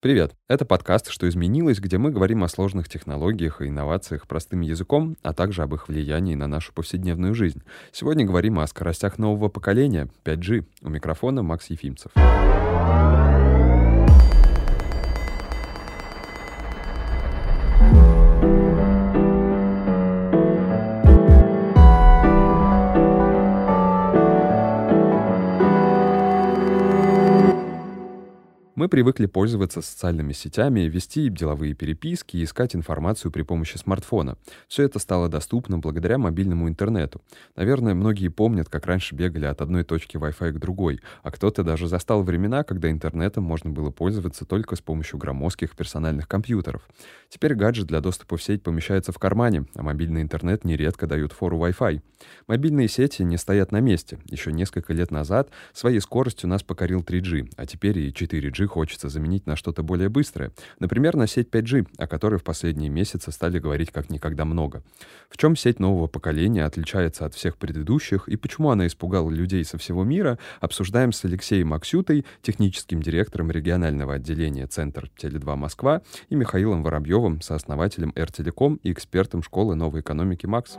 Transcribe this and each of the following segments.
Привет! Это подкаст «Что изменилось», где мы говорим о сложных технологиях и инновациях простым языком, а также об их влиянии на нашу повседневную жизнь. Сегодня говорим о скоростях нового поколения 5G. У микрофона Макс Ефимцев. Мы привыкли пользоваться социальными сетями, вести деловые переписки и искать информацию при помощи смартфона. Все это стало доступно благодаря мобильному интернету. Наверное, многие помнят, как раньше бегали от одной точки Wi-Fi к другой, а кто-то даже застал времена, когда интернетом можно было пользоваться только с помощью громоздких персональных компьютеров. Теперь гаджет для доступа в сеть помещается в кармане, а мобильный интернет нередко дают фору Wi-Fi. Мобильные сети не стоят на месте. Еще несколько лет назад своей скоростью нас покорил 3G, а теперь и 4G хочется заменить на что-то более быстрое. Например, на сеть 5G, о которой в последние месяцы стали говорить как никогда много. В чем сеть нового поколения отличается от всех предыдущих и почему она испугала людей со всего мира, обсуждаем с Алексеем Аксютой, техническим директором регионального отделения Центр Теле2 Москва, и Михаилом Воробьевым, сооснователем РТелеком и экспертом школы новой экономики МАКС.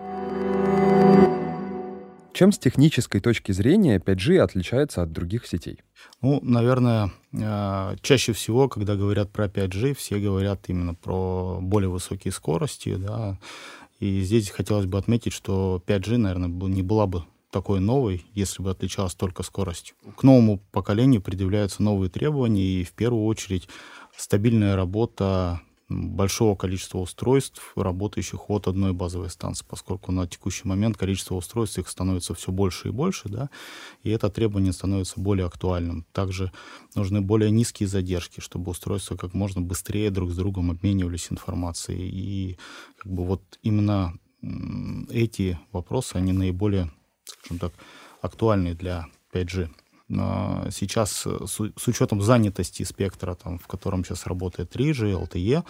Чем с технической точки зрения 5G отличается от других сетей? Ну, наверное, э, чаще всего, когда говорят про 5G, все говорят именно про более высокие скорости, да. И здесь хотелось бы отметить, что 5G, наверное, не была бы такой новой, если бы отличалась только скоростью. К новому поколению предъявляются новые требования, и в первую очередь стабильная работа большого количества устройств, работающих от одной базовой станции, поскольку на текущий момент количество устройств их становится все больше и больше, да, и это требование становится более актуальным. Также нужны более низкие задержки, чтобы устройства как можно быстрее друг с другом обменивались информацией. И как бы вот именно эти вопросы, они наиболее, скажем так, актуальны для 5G сейчас э, с, учетом занятости спектра, там, в котором сейчас работает 3G, LTE,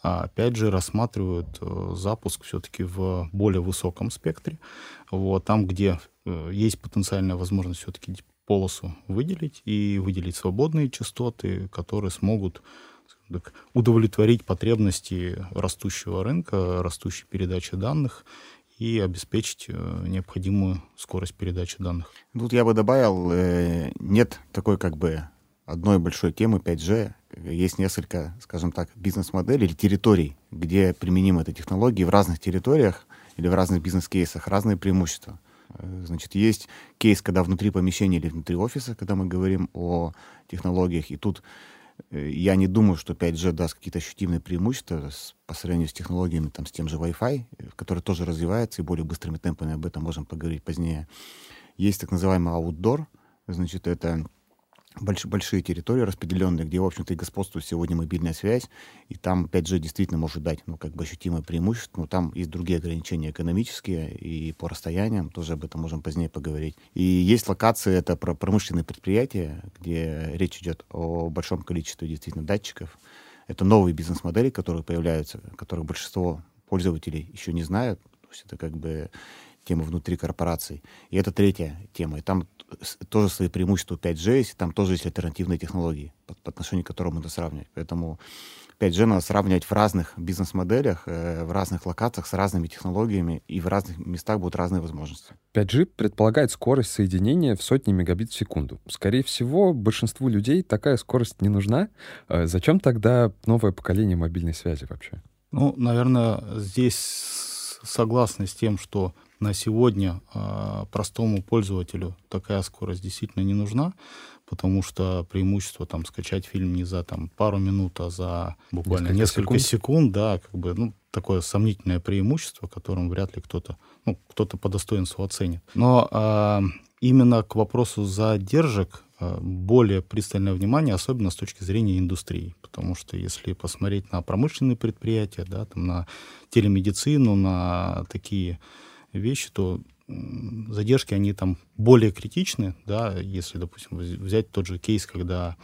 опять же рассматривают э, запуск все-таки в более высоком спектре. Вот, там, где э, есть потенциальная возможность все-таки полосу выделить и выделить свободные частоты, которые смогут так, удовлетворить потребности растущего рынка, растущей передачи данных и обеспечить э, необходимую скорость передачи данных. Тут я бы добавил, э, нет такой как бы одной большой темы 5G. Есть несколько, скажем так, бизнес-моделей или территорий, где применима эта технология. В разных территориях или в разных бизнес-кейсах разные преимущества. Э, значит, есть кейс, когда внутри помещения или внутри офиса, когда мы говорим о технологиях, и тут я не думаю, что 5G даст какие-то ощутимые преимущества с, по сравнению с технологиями, там, с тем же Wi-Fi, э, который тоже развивается и более быстрыми темпами, об этом можем поговорить позднее. Есть так называемый outdoor, значит, это больш, большие территории распределенные, где, в общем-то, и господствует сегодня мобильная связь, и там 5G действительно может дать, ну, как бы ощутимое преимущество, но там есть другие ограничения экономические и по расстояниям, тоже об этом можем позднее поговорить. И есть локации, это про промышленные предприятия, где речь идет о большом количестве действительно датчиков. Это новые бизнес-модели, которые появляются, которых большинство пользователей еще не знают. То есть это как бы тема внутри корпораций. И это третья тема. И там тоже свои преимущества 5G есть, там тоже есть альтернативные технологии, по, по отношению к которым надо сравнивать. Поэтому 5G надо сравнивать в разных бизнес-моделях, э, в разных локациях с разными технологиями, и в разных местах будут разные возможности. 5G предполагает скорость соединения в сотни мегабит в секунду. Скорее всего, большинству людей такая скорость не нужна. Э, зачем тогда новое поколение мобильной связи вообще? Ну, наверное, здесь согласны с тем, что на сегодня э, простому пользователю такая скорость действительно не нужна, потому что преимущество там скачать фильм не за там пару минут, а за буквально несколько, несколько секунд. секунд, да, как бы ну такое сомнительное преимущество, которым вряд ли кто-то ну кто-то по достоинству оценит. Но э, именно к вопросу задержек более пристальное внимание, особенно с точки зрения индустрии. Потому что если посмотреть на промышленные предприятия, да, там на телемедицину, на такие вещи, то задержки, они там более критичны, да, если, допустим, взять тот же кейс, когда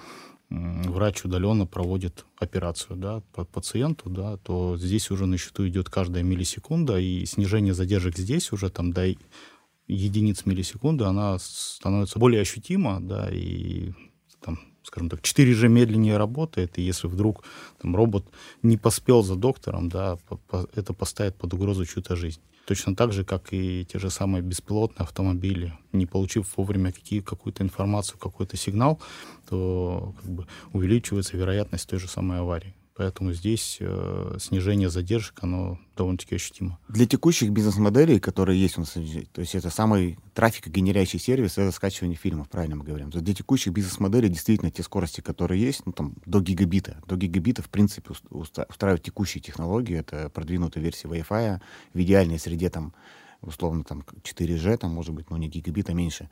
врач удаленно проводит операцию да, по пациенту, да, то здесь уже на счету идет каждая миллисекунда, и снижение задержек здесь уже там до единиц миллисекунды, она становится более ощутима, да, и там скажем так, 4G медленнее работает, и если вдруг там, робот не поспел за доктором, да, это поставит под угрозу чью-то жизнь. Точно так же, как и те же самые беспилотные автомобили. Не получив вовремя какие, какую-то информацию, какой-то сигнал, то как бы, увеличивается вероятность той же самой аварии. Поэтому здесь э, снижение задержек, оно довольно-таки ощутимо. Для текущих бизнес-моделей, которые есть у нас, то есть это самый трафикогенерящий сервис, это скачивание фильмов, правильно мы говорим. То для текущих бизнес-моделей действительно те скорости, которые есть, ну там до гигабита. До гигабита, в принципе, устраивают текущие технологии. Это продвинутая версия Wi-Fi в идеальной среде там условно там 4G, там может быть, но не гигабита меньше.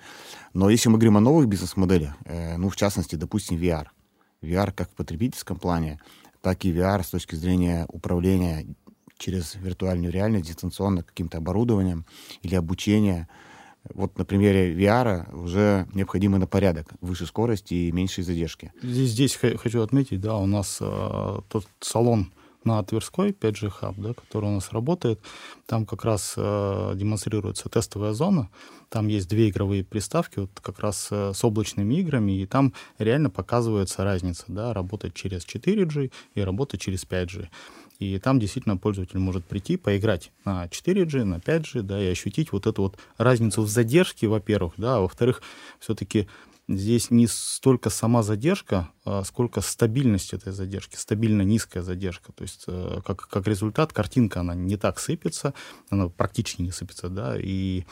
Но если мы говорим о новых бизнес-моделях, э, ну, в частности, допустим, VR. VR как в потребительском плане, так и VR с точки зрения управления через виртуальную реальность, дистанционно каким-то оборудованием или обучение. Вот на примере VR уже необходимы на порядок выше скорости и меньшей задержки. Здесь, здесь хочу отметить, да, у нас э, тот салон на Тверской 5G Hub, да, который у нас работает. Там как раз э, демонстрируется тестовая зона. Там есть две игровые приставки, вот как раз э, с облачными играми, и там реально показывается разница, да, работать через 4G и работать через 5G. И там действительно пользователь может прийти, поиграть на 4G, на 5G, да, и ощутить вот эту вот разницу в задержке, во-первых, да, а во-вторых, все-таки здесь не столько сама задержка, а сколько стабильность этой задержки, стабильно низкая задержка. То есть э, как, как результат картинка, она не так сыпется, она практически не сыпется, да, и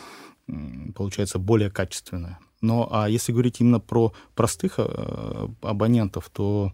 получается более качественная. Но а если говорить именно про простых э, абонентов, то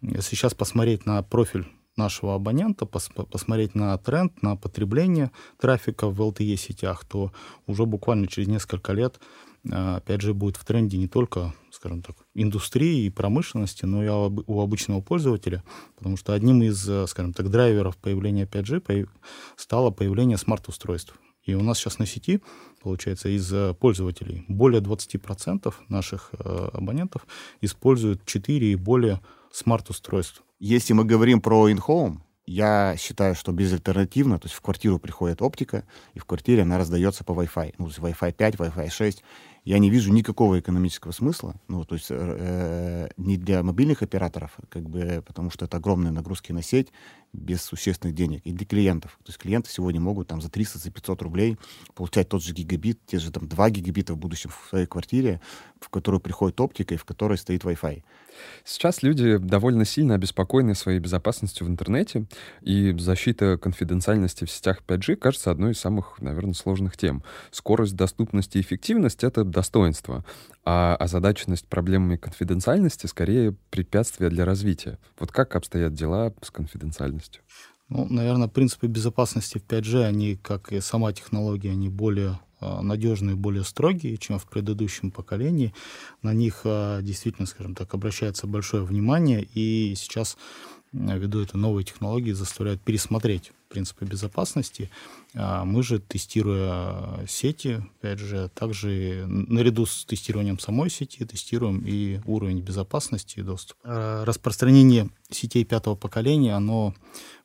если сейчас посмотреть на профиль нашего абонента, пос посмотреть на тренд, на потребление трафика в LTE сетях, то уже буквально через несколько лет опять же, будет в тренде не только, скажем так, индустрии и промышленности, но и у обычного пользователя, потому что одним из, э, скажем так, драйверов появления 5G стало появление смарт-устройств. И у нас сейчас на сети, получается, из э, пользователей более 20% наших э, абонентов используют 4 и более смарт-устройств. Если мы говорим про in-home, я считаю, что безальтернативно, то есть в квартиру приходит оптика, и в квартире она раздается по Wi-Fi. Ну, то есть Wi-Fi 5, Wi-Fi 6 я не вижу никакого экономического смысла, ну, то есть э, не для мобильных операторов, как бы, потому что это огромные нагрузки на сеть без существенных денег, и для клиентов. То есть клиенты сегодня могут там за 300, за 500 рублей получать тот же гигабит, те же там 2 гигабита в будущем в своей квартире, в которую приходит оптика и в которой стоит Wi-Fi. Сейчас люди довольно сильно обеспокоены своей безопасностью в интернете, и защита конфиденциальности в сетях 5G кажется одной из самых, наверное, сложных тем. Скорость, доступность и эффективность — это достоинство, а озадаченность проблемами конфиденциальности скорее препятствие для развития. Вот как обстоят дела с конфиденциальностью? Ну, наверное, принципы безопасности в 5G, они, как и сама технология, они более надежные, более строгие, чем в предыдущем поколении. На них а, действительно, скажем так, обращается большое внимание, и сейчас ввиду этой новой технологии заставляют пересмотреть принципы безопасности. А мы же, тестируя сети, опять же, также наряду с тестированием самой сети, тестируем и уровень безопасности и доступа. А распространение сетей пятого поколения, оно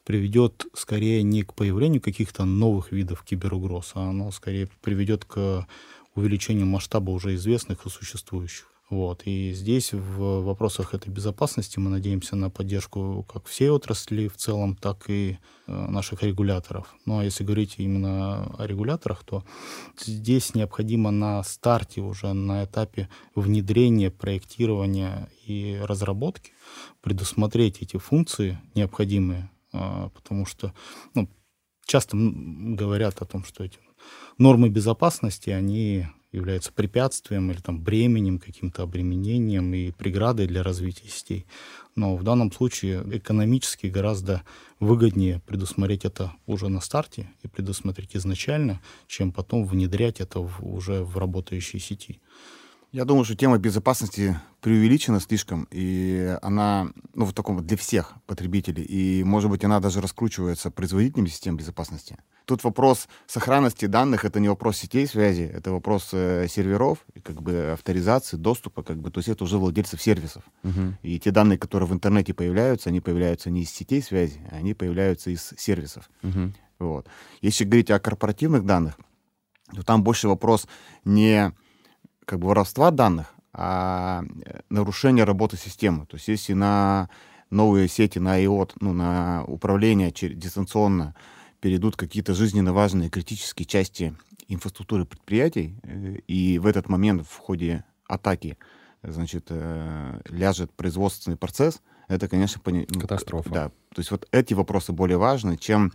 приведет скорее не к появлению каких-то новых видов киберугроз, а оно скорее приведет к увеличению масштаба уже известных и существующих. Вот. И здесь в вопросах этой безопасности мы надеемся на поддержку как всей отрасли в целом, так и э, наших регуляторов. Ну а если говорить именно о регуляторах, то здесь необходимо на старте, уже на этапе внедрения, проектирования и разработки предусмотреть эти функции необходимые, потому что ну, часто говорят о том, что эти нормы безопасности, они являются препятствием или там бременем, каким-то обременением и преградой для развития сетей. Но в данном случае экономически гораздо выгоднее предусмотреть это уже на старте и предусмотреть изначально, чем потом внедрять это в, уже в работающей сети. Я думаю, что тема безопасности преувеличена слишком, и она, ну, в таком для всех потребителей, и, может быть, она даже раскручивается производителями систем безопасности. Тут вопрос сохранности данных, это не вопрос сетей связи, это вопрос э, серверов, как бы авторизации, доступа, как бы, то есть это уже владельцев сервисов. Uh-huh. И те данные, которые в интернете появляются, они появляются не из сетей связи, они появляются из сервисов. Uh-huh. Вот. Если говорить о корпоративных данных, то там больше вопрос не как бы воровства данных, а нарушение работы системы. То есть если на новые сети, на IOT, ну, на управление дистанционно перейдут какие-то жизненно важные критические части инфраструктуры предприятий, э, и в этот момент в ходе атаки значит, э, ляжет производственный процесс, это, конечно, пони... Ну, катастрофа. Да, то есть вот эти вопросы более важны, чем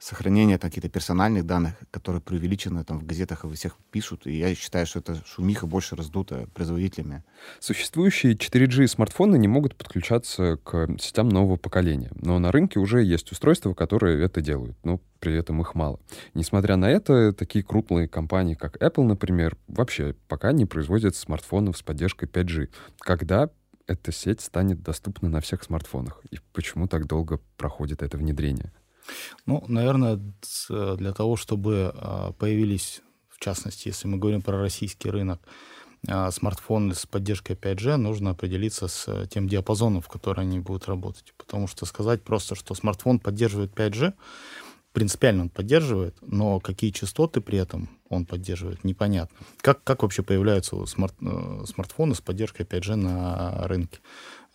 сохранение каких-то персональных данных, которые преувеличены там в газетах и во всех пишут. И я считаю, что это шумиха больше раздута производителями. Существующие 4G смартфоны не могут подключаться к сетям нового поколения. Но на рынке уже есть устройства, которые это делают. Но при этом их мало. Несмотря на это, такие крупные компании, как Apple, например, вообще пока не производят смартфонов с поддержкой 5G. Когда эта сеть станет доступна на всех смартфонах? И почему так долго проходит это внедрение? Ну, наверное, для того, чтобы а, появились, в частности, если мы говорим про российский рынок, а, смартфоны с поддержкой 5G, нужно определиться с тем диапазоном, в который они будут работать. Потому что сказать просто, что смартфон поддерживает 5G, принципиально он поддерживает, но какие частоты при этом он поддерживает, непонятно. Как, как вообще появляются смарт, э, смартфоны с поддержкой 5G на рынке?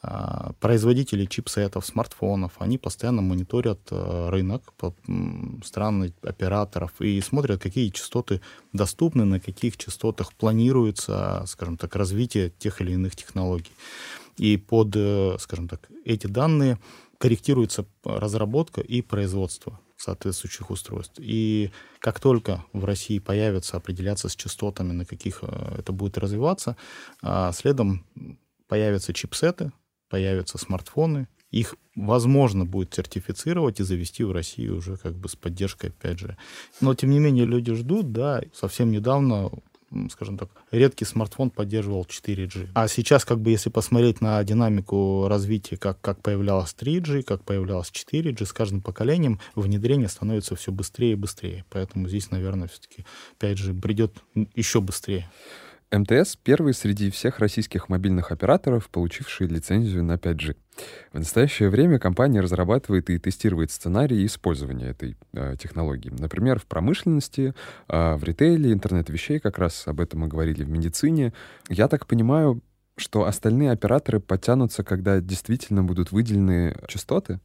А, производители чипсетов, смартфонов, они постоянно мониторят э, рынок стран операторов и смотрят, какие частоты доступны, на каких частотах планируется, скажем так, развитие тех или иных технологий. И под, э, скажем так, эти данные корректируется разработка и производство соответствующих устройств. И как только в России появится определяться с частотами, на каких э, это будет развиваться, а, следом появятся чипсеты, появятся смартфоны, их возможно будет сертифицировать и завести в Россию уже как бы с поддержкой 5G. Но, тем не менее, люди ждут, да, совсем недавно скажем так, редкий смартфон поддерживал 4G. А сейчас, как бы, если посмотреть на динамику развития, как, как появлялась 3G, как появлялась 4G, с каждым поколением внедрение становится все быстрее и быстрее. Поэтому здесь, наверное, все-таки 5G придет еще быстрее. МТС — первый среди всех российских мобильных операторов, получивший лицензию на 5G. В настоящее время компания разрабатывает и тестирует сценарии использования этой э, технологии. Например, в промышленности, э, в ритейле, интернет вещей, как раз об этом мы говорили в медицине. Я так понимаю, что остальные операторы подтянутся, когда действительно будут выделены частоты?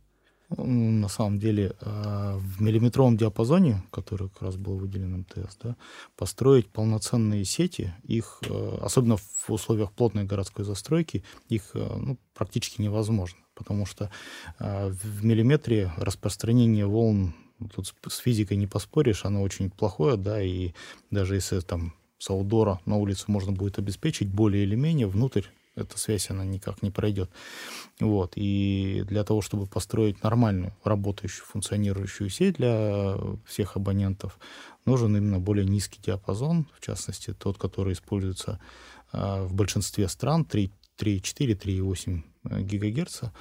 На самом деле а, в миллиметровом диапазоне, который как раз был выделен МТС, да, построить полноценные сети, их, а, особенно в условиях плотной городской застройки, их а, ну, практически невозможно, потому что в миллиметре распространение волн тут с физикой не поспоришь, оно очень плохое, да, и даже если там с аудора на улице можно будет обеспечить более или менее, внутрь эта связь, она никак не пройдет. Вот. И для того, чтобы построить нормальную, работающую, функционирующую сеть для всех абонентов, нужен именно более низкий диапазон, в частности, тот, который используется э, в большинстве стран, 3, 3,4, 3,8 гигагерца.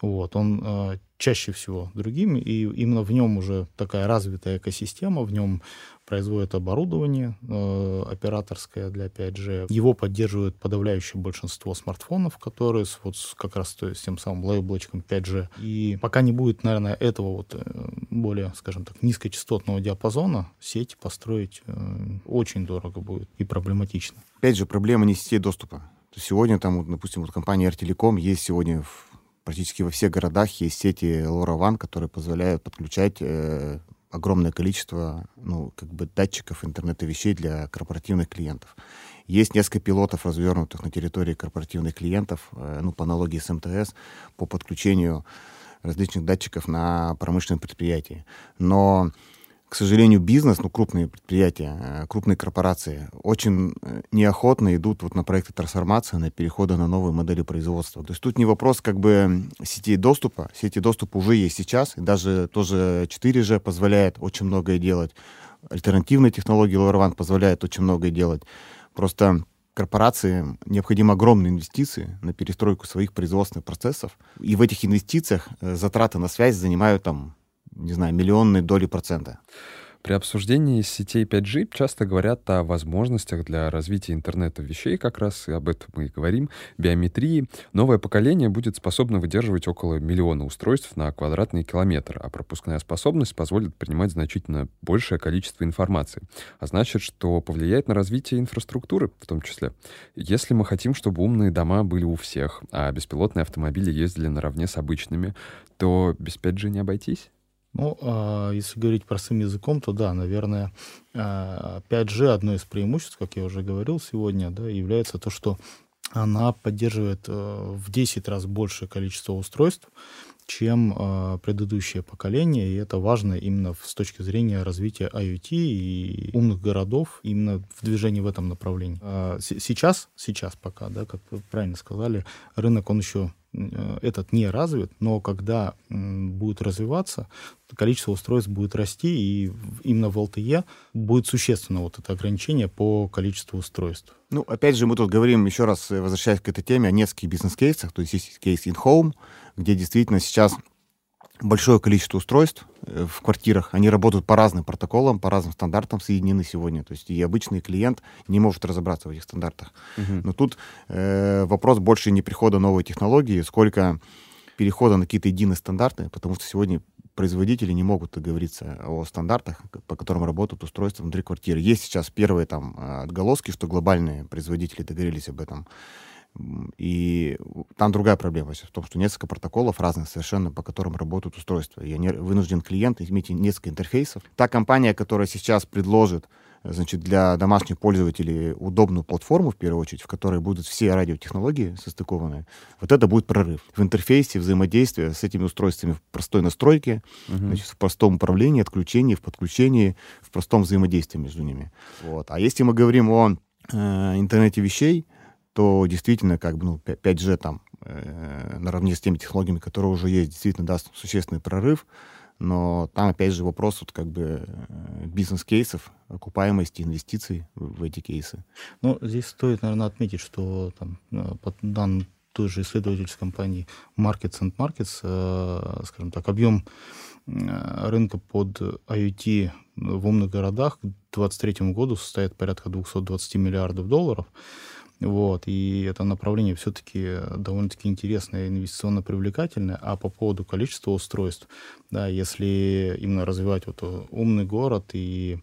Вот. Он э, чаще всего другими, и именно в нем уже такая развитая экосистема, в нем производят оборудование э, операторское для 5G. Его поддерживает подавляющее большинство смартфонов, которые с, вот как раз то, с тем самым лейблочком 5G. И пока не будет, наверное, этого вот э, более, скажем так, низкочастотного диапазона, сеть построить э, очень дорого будет и проблематично. Опять же, проблема не сетей доступа. Сегодня там, вот, допустим, вот компания RTelecom есть сегодня в практически во всех городах есть сети LoRaWAN, которые позволяют подключать э, огромное количество ну, как бы датчиков интернета вещей для корпоративных клиентов. Есть несколько пилотов, развернутых на территории корпоративных клиентов, э, ну, по аналогии с МТС, по подключению различных датчиков на промышленном предприятии. Но к сожалению, бизнес, ну, крупные предприятия, э, крупные корпорации очень э, неохотно идут вот на проекты трансформации, на перехода на новые модели производства. То есть тут не вопрос как бы сетей доступа. Сети доступа уже есть сейчас, и даже тоже 4G позволяет очень многое делать. Альтернативные технологии LoRaWAN позволяют очень многое делать. Просто корпорациям необходимы огромные инвестиции на перестройку своих производственных процессов. И в этих инвестициях э, затраты на связь занимают там не знаю, миллионные доли процента. При обсуждении сетей 5G часто говорят о возможностях для развития интернета вещей, как раз и об этом мы и говорим, биометрии. Новое поколение будет способно выдерживать около миллиона устройств на квадратный километр, а пропускная способность позволит принимать значительно большее количество информации. А значит, что повлияет на развитие инфраструктуры в том числе. Если мы хотим, чтобы умные дома были у всех, а беспилотные автомобили ездили наравне с обычными, то без 5G не обойтись? Ну, а если говорить простым языком, то да, наверное, 5G а, одно из преимуществ, как я уже говорил сегодня, да, является то, что она поддерживает э, в 10 раз большее количество устройств, чем э, предыдущее поколение, и это важно именно с точки зрения развития IoT и умных городов, именно в движении в этом направлении. А сейчас, сейчас пока, да, как вы правильно сказали, рынок, он еще этот не развит, но когда будет развиваться, количество устройств будет расти, и именно в LTE будет существенно вот это ограничение по количеству устройств. Ну, опять же, мы тут говорим, еще раз э, возвращаясь к этой теме, о нескольких бизнес-кейсах, то есть есть кейс in-home, где действительно сейчас большое количество устройств э, в квартирах. Они работают по разным протоколам, по разным стандартам соединены сегодня. То есть и обычный клиент не может разобраться в этих стандартах. Uh-huh. Но тут э, вопрос больше не прихода новой технологии, сколько перехода на какие-то единые стандарты, потому что сегодня производители не могут договориться о стандартах, по которым работают устройства внутри квартиры. Есть сейчас первые там отголоски, что глобальные производители договорились об этом. И там другая проблема в том, что несколько протоколов разных совершенно, по которым работают устройства. И они вынужден клиент иметь несколько интерфейсов. Та компания, которая сейчас предложит значит, для домашних пользователей удобную платформу, в первую очередь, в которой будут все радиотехнологии состыкованы, вот это будет прорыв. В интерфейсе взаимодействия с этими устройствами в простой настройке, uh-huh. значит, в простом управлении, отключении, в подключении, в простом взаимодействии между ними. Вот. А если мы говорим о э, интернете вещей, то действительно как бы ну, 5G там э, наравне с теми технологиями, которые уже есть, действительно даст существенный прорыв. Но там, опять же, вопрос вот как бы э, бизнес-кейсов, окупаемости инвестиций в, в эти кейсы. Ну, здесь стоит, наверное, отметить, что там, э, по данным той же исследовательской компании Markets and Markets, э, скажем так, объем э, рынка под IoT в умных городах к 2023 году составит порядка 220 миллиардов долларов. Вот, и это направление все-таки довольно-таки интересное, инвестиционно привлекательное. А по поводу количества устройств, да, если именно развивать вот умный город и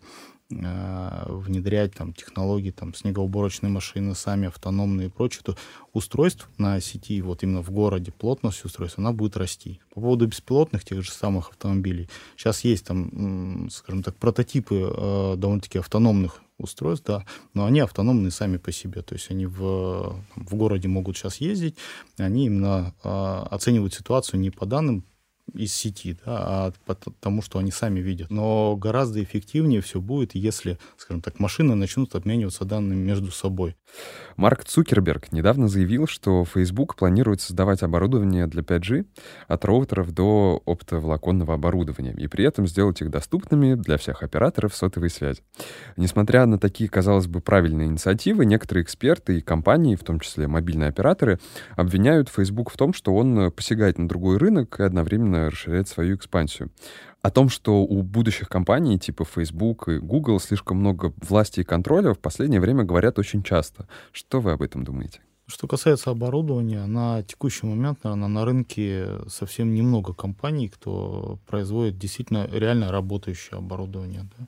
э, внедрять там технологии, там снегоуборочные машины, сами автономные и прочее, то устройств на сети, вот именно в городе, плотность устройств, она будет расти. По поводу беспилотных тех же самых автомобилей, сейчас есть там, скажем так, прототипы э, довольно-таки автономных устройств, да, но они автономные сами по себе, то есть они в, в городе могут сейчас ездить, они именно э, оценивают ситуацию не по данным из сети, да, а потому что они сами видят. Но гораздо эффективнее все будет, если, скажем так, машины начнут обмениваться данными между собой. Марк Цукерберг недавно заявил, что Facebook планирует создавать оборудование для 5G от роутеров до оптоволоконного оборудования и при этом сделать их доступными для всех операторов сотовой связи. Несмотря на такие, казалось бы, правильные инициативы, некоторые эксперты и компании, в том числе мобильные операторы, обвиняют Facebook в том, что он посягает на другой рынок и одновременно расширяет свою экспансию о том, что у будущих компаний типа Facebook и Google слишком много власти и контроля, в последнее время говорят очень часто. Что вы об этом думаете? Что касается оборудования, на текущий момент, наверное, на рынке совсем немного компаний, кто производит действительно реально работающее оборудование. Да.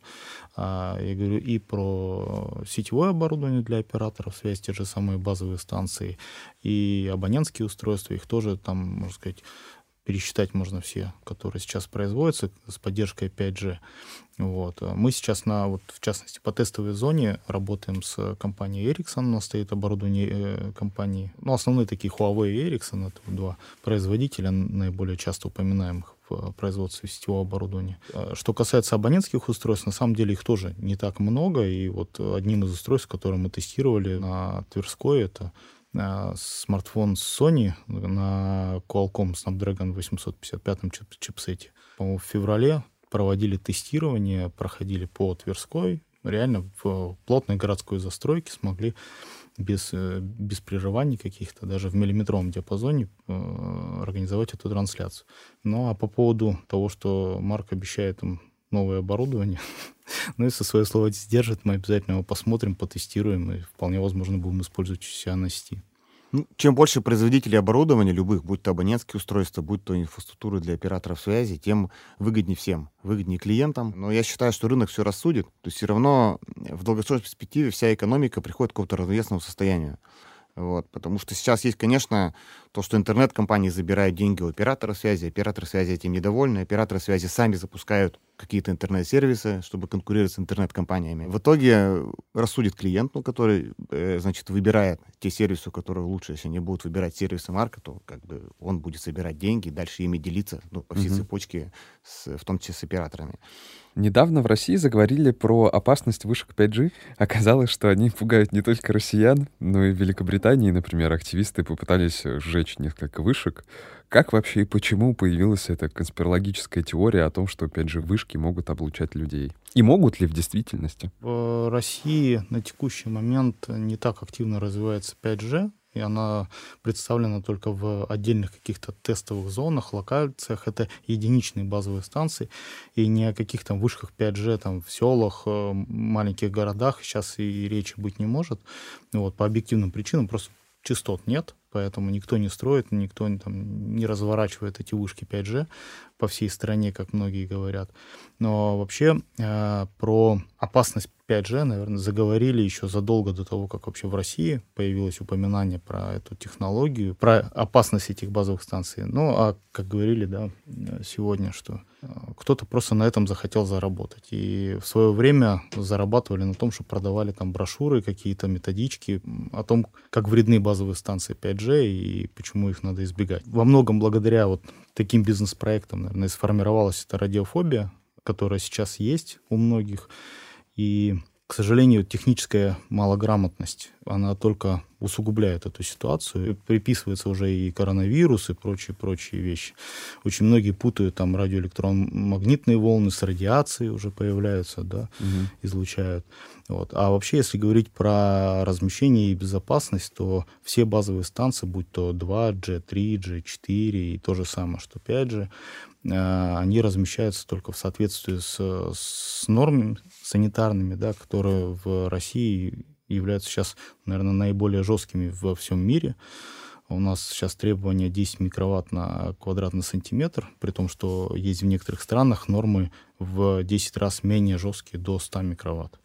А, я говорю и про сетевое оборудование для операторов связи, те же самые базовые станции, и абонентские устройства, их тоже там, можно сказать, пересчитать можно все, которые сейчас производятся с поддержкой 5G. Вот. Мы сейчас, на, вот, в частности, по тестовой зоне работаем с компанией Ericsson. У нас стоит оборудование э, компании. Ну, основные такие Huawei и Ericsson. Это два производителя, наиболее часто упоминаемых в производстве сетевого оборудования. А что касается абонентских устройств, на самом деле их тоже не так много. И вот одним из устройств, которые мы тестировали на Тверской, это смартфон Sony на Qualcomm Snapdragon 855 чип чипсете. По-моему, в феврале проводили тестирование, проходили по Тверской. Реально в плотной городской застройке смогли без, э, без прерываний каких-то, даже в миллиметровом диапазоне э, организовать эту трансляцию. Ну а по поводу того, что Марк обещает им новое оборудование. Ну, если свое слово сдержит, мы обязательно его посмотрим, потестируем и вполне возможно будем использовать у себя на сети. Ну, чем больше производителей оборудования любых, будь то абонентские устройства, будь то инфраструктуры для операторов связи, тем выгоднее всем, выгоднее клиентам. Но я считаю, что рынок все рассудит. То есть все равно в долгосрочной перспективе вся экономика приходит к какому-то равновесному состоянию. Вот, потому что сейчас есть, конечно, то, что интернет-компании забирают деньги у оператора связи, операторы связи этим недовольны, операторы связи сами запускают какие-то интернет-сервисы, чтобы конкурировать с интернет-компаниями. В итоге рассудит клиент, ну, который, э, значит, выбирает те сервисы, которые лучше, если они будут выбирать сервисы марка, то как бы он будет собирать деньги, дальше ими делиться ну, по всей mm-hmm. цепочке, с, в том числе с операторами. Недавно в России заговорили про опасность вышек 5G. Оказалось, что они пугают не только россиян, но и в Великобритании, например, активисты попытались сжечь несколько вышек. Как вообще и почему появилась эта конспирологическая теория о том, что 5G вышки могут облучать людей? И могут ли в действительности? В России на текущий момент не так активно развивается 5G, и она представлена только в отдельных каких-то тестовых зонах, локациях. Это единичные базовые станции, и ни о каких там вышках 5G там в селах, э, маленьких городах сейчас и речи быть не может. Вот, по объективным причинам просто частот нет, поэтому никто не строит, никто там, не разворачивает эти вышки 5G по всей стране, как многие говорят. Но вообще э, про опасность 5G, наверное, заговорили еще задолго до того, как вообще в России появилось упоминание про эту технологию, про опасность этих базовых станций. Ну, а как говорили, да, сегодня, что э, кто-то просто на этом захотел заработать. И в свое время зарабатывали на том, что продавали там брошюры, какие-то методички о том, как вредны базовые станции 5G и почему их надо избегать. Во многом благодаря вот таким бизнес-проектам, наверное, сформировалась эта радиофобия, которая сейчас есть у многих. И, к сожалению, техническая малограмотность, она только усугубляет эту ситуацию. Приписывается уже и коронавирус, и прочие-прочие вещи. Очень многие путают там радиоэлектромагнитные волны с радиацией уже появляются, да, угу. излучают. Вот. А вообще, если говорить про размещение и безопасность, то все базовые станции, будь то 2G, 3G, 4 и то же самое, что 5G, э, они размещаются только в соответствии с, с нормами санитарными, да, которые в России являются сейчас, наверное, наиболее жесткими во всем мире. У нас сейчас требования 10 микроватт на квадратный сантиметр, при том, что есть в некоторых странах нормы в 10 раз менее жесткие, до 100 микроватт.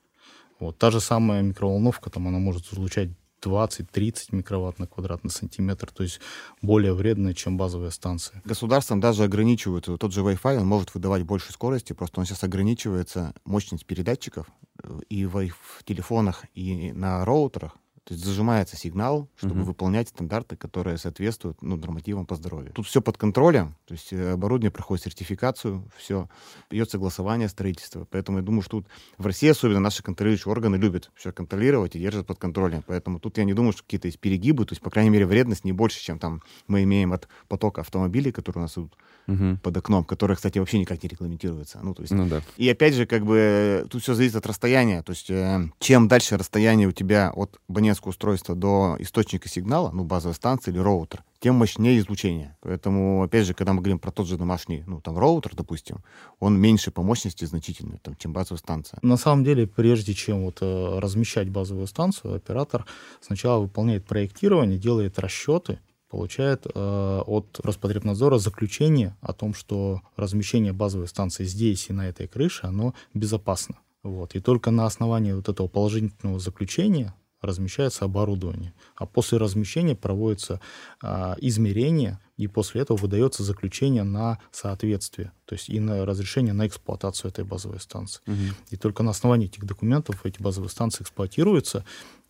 Вот. Та же самая микроволновка, там она может излучать 20-30 микроватт на квадратный сантиметр, то есть более вредная, чем базовая станция. Государством даже ограничивают, тот же Wi-Fi, он может выдавать больше скорости, просто он сейчас ограничивается мощность передатчиков э, и в, в телефонах, и на роутерах то есть зажимается сигнал, чтобы угу. выполнять стандарты, которые соответствуют ну, нормативам по здоровью. Тут все под контролем, то есть э, оборудование проходит сертификацию, все, идет согласование строительства. Поэтому я думаю, что тут в России особенно наши контролирующие органы любят все контролировать и держат под контролем. Поэтому тут я не думаю, что какие-то есть перегибы, то есть, по крайней мере, вредность не больше, чем там мы имеем от потока автомобилей, которые у нас идут угу. под окном, которые, кстати, вообще никак не регламентируются. Ну, то есть, ну, да. И опять же, как бы тут все зависит от расстояния. То есть, э, чем дальше расстояние у тебя от абонента абонентского устройства до источника сигнала, ну, базовая станция или роутер, тем мощнее излучение. Поэтому, опять же, когда мы говорим про тот же домашний, ну, там, роутер, допустим, он меньше по мощности значительно, там, чем базовая станция. На самом деле, прежде чем вот э, размещать базовую станцию, оператор сначала выполняет проектирование, делает расчеты, получает э, от Роспотребнадзора заключение о том, что размещение базовой станции здесь и на этой крыше, оно безопасно. Вот. И только на основании вот этого положительного заключения размещается оборудование. А после размещения проводится а, измерение, и после этого выдается заключение на соответствие, то есть и на разрешение на эксплуатацию этой базовой станции. Угу. И только на основании этих документов эти базовые станции эксплуатируются.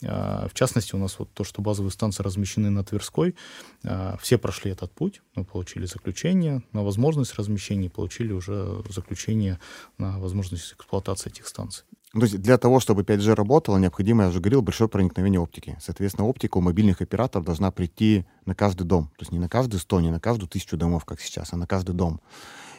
А, в частности, у нас вот то, что базовые станции размещены на Тверской, а, все прошли этот путь, мы получили заключение на возможность размещения, получили уже заключение на возможность эксплуатации этих станций. Ну, то есть для того, чтобы 5G работало, необходимо, я уже говорил, большое проникновение оптики. Соответственно, оптика у мобильных операторов должна прийти на каждый дом. То есть не на каждый 100, не на каждую тысячу домов, как сейчас, а на каждый дом.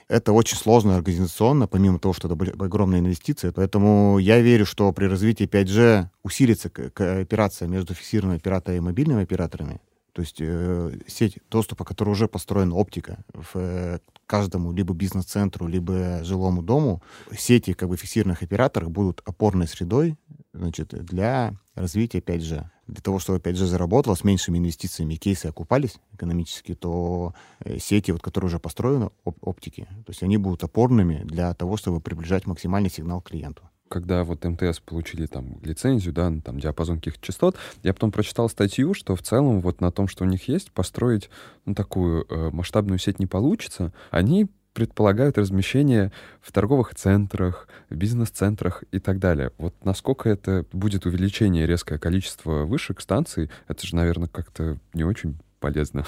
Это очень сложно организационно, помимо того, что это огромная инвестиция. Поэтому я верю, что при развитии 5G усилится кооперация между фиксированными операторами и мобильными операторами. То есть э, сеть доступа, которая уже построена, оптика, в э, каждому либо бизнес-центру, либо жилому дому, сети как бы фиксированных операторов будут опорной средой значит, для развития 5G. Для того, чтобы 5G заработало с меньшими инвестициями, кейсы окупались экономически, то э, сети, вот, которые уже построены, оп- оптики, то есть они будут опорными для того, чтобы приближать максимальный сигнал к клиенту когда вот МТС получили там лицензию, да, на там диапазон каких частот, я потом прочитал статью, что в целом вот на том, что у них есть, построить ну, такую э, масштабную сеть не получится. Они предполагают размещение в торговых центрах, бизнес-центрах и так далее. Вот насколько это будет увеличение резкое количество вышек, станций, это же, наверное, как-то не очень полезно.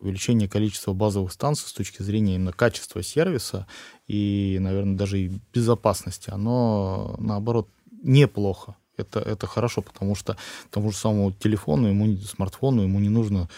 Увеличение количества базовых станций с точки зрения именно качества сервиса и, наверное, даже и безопасности, оно, наоборот, неплохо. Это, это хорошо, потому что тому же самому телефону, ему, смартфону ему не нужно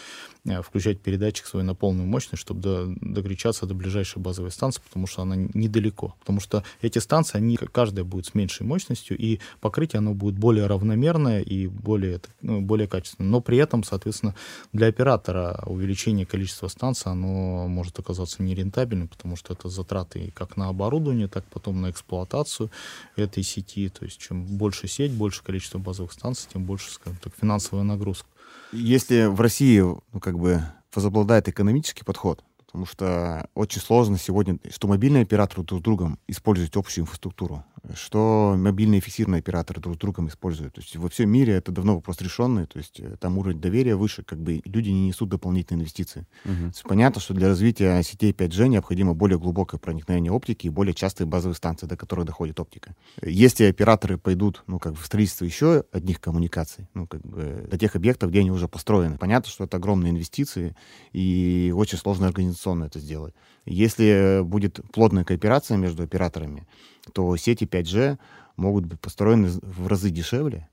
включать передатчик свой на полную мощность, чтобы до, докричаться до ближайшей базовой станции, потому что она недалеко. Потому что эти станции, они каждая будет с меньшей мощностью, и покрытие оно будет более равномерное и более, ну, более качественное. Но при этом, соответственно, для оператора увеличение количества станций, оно может оказаться нерентабельным, потому что это затраты как на оборудование, так потом на эксплуатацию этой сети. То есть чем больше сеть, больше количество базовых станций, тем больше, скажем так, финансовая нагрузка. Если в России, ну, как бы, возобладает экономический подход, потому что очень сложно сегодня, что мобильные операторы друг с другом используют общую инфраструктуру что мобильные фиксированные операторы друг с другом используют. То есть во всем мире это давно вопрос решенный, то есть э, там уровень доверия выше, как бы люди не несут дополнительные инвестиции. То есть понятно, что для развития сетей 5G необходимо более глубокое проникновение оптики и более частые базовые станции, до которых доходит оптика. Если операторы пойдут, ну, как бы в строительство еще одних коммуникаций, ну, как бы до тех объектов, где они уже построены, понятно, что это огромные инвестиции и очень сложно организационно это сделать. Если будет плотная кооперация между операторами, то сети 5G могут быть построены в разы дешевле,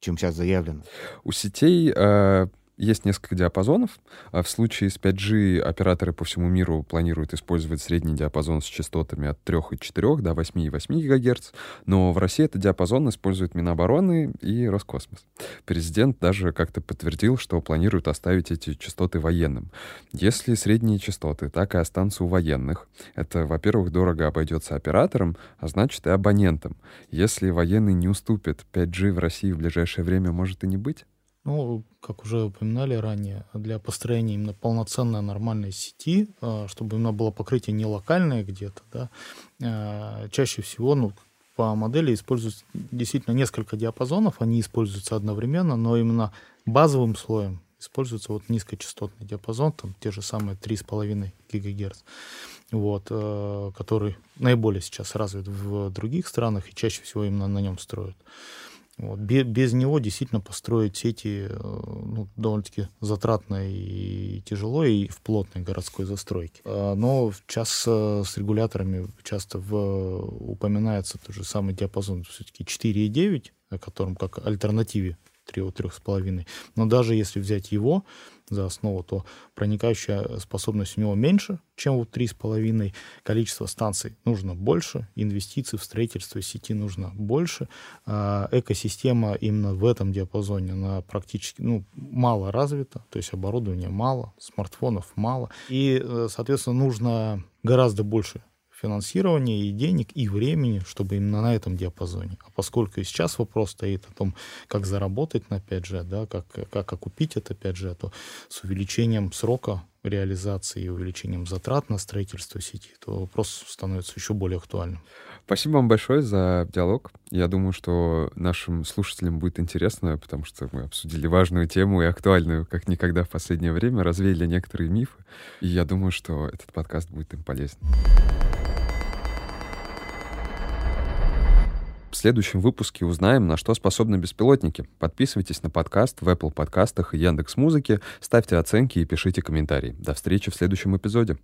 чем сейчас заявлено. У сетей э, есть несколько диапазонов. А в случае с 5G операторы по всему миру планируют использовать средний диапазон с частотами от 3,4 до 8,8 ГГц, но в России этот диапазон используют Минобороны и Роскосмос. Президент даже как-то подтвердил, что планирует оставить эти частоты военным. Если средние частоты так и останутся у военных, это, во-первых, дорого обойдется операторам, а значит и абонентам. Если военные не уступят, 5G в России в ближайшее время может и не быть. Ну, как уже упоминали ранее, для построения именно полноценной нормальной сети, а, чтобы именно было покрытие не локальное где-то, да, а, чаще всего, ну, по модели используются действительно несколько диапазонов, они используются одновременно, но именно базовым слоем используется вот низкочастотный диапазон, там те же самые 3,5 ГГц, вот, э, который наиболее сейчас развит в других странах и чаще всего именно на нем строят. Вот. Без, него действительно построить сети э, ну, довольно-таки затратно и тяжело, и в плотной городской застройке. А, но сейчас э, с регуляторами часто в, упоминается тот же самый диапазон все-таки 4,9, о котором как альтернативе 3 от 3,5. Но даже если взять его, за основу, то проникающая способность у него меньше, чем у 3,5. Количество станций нужно больше, инвестиций в строительство сети нужно больше. А экосистема именно в этом диапазоне, она практически ну, мало развита, то есть оборудования мало, смартфонов мало. И, э, соответственно, нужно гораздо больше финансирования и денег, и времени, чтобы именно на этом диапазоне. А поскольку и сейчас вопрос стоит о том, как заработать на 5G, да, как, как окупить это 5G, то с увеличением срока реализации и увеличением затрат на строительство сети, то вопрос становится еще более актуальным. Спасибо вам большое за диалог. Я думаю, что нашим слушателям будет интересно, потому что мы обсудили важную тему и актуальную, как никогда в последнее время, развеяли некоторые мифы. И я думаю, что этот подкаст будет им полезен. В следующем выпуске узнаем, на что способны беспилотники. Подписывайтесь на подкаст в Apple подкастах и Яндекс Музыке, ставьте оценки и пишите комментарии. До встречи в следующем эпизоде.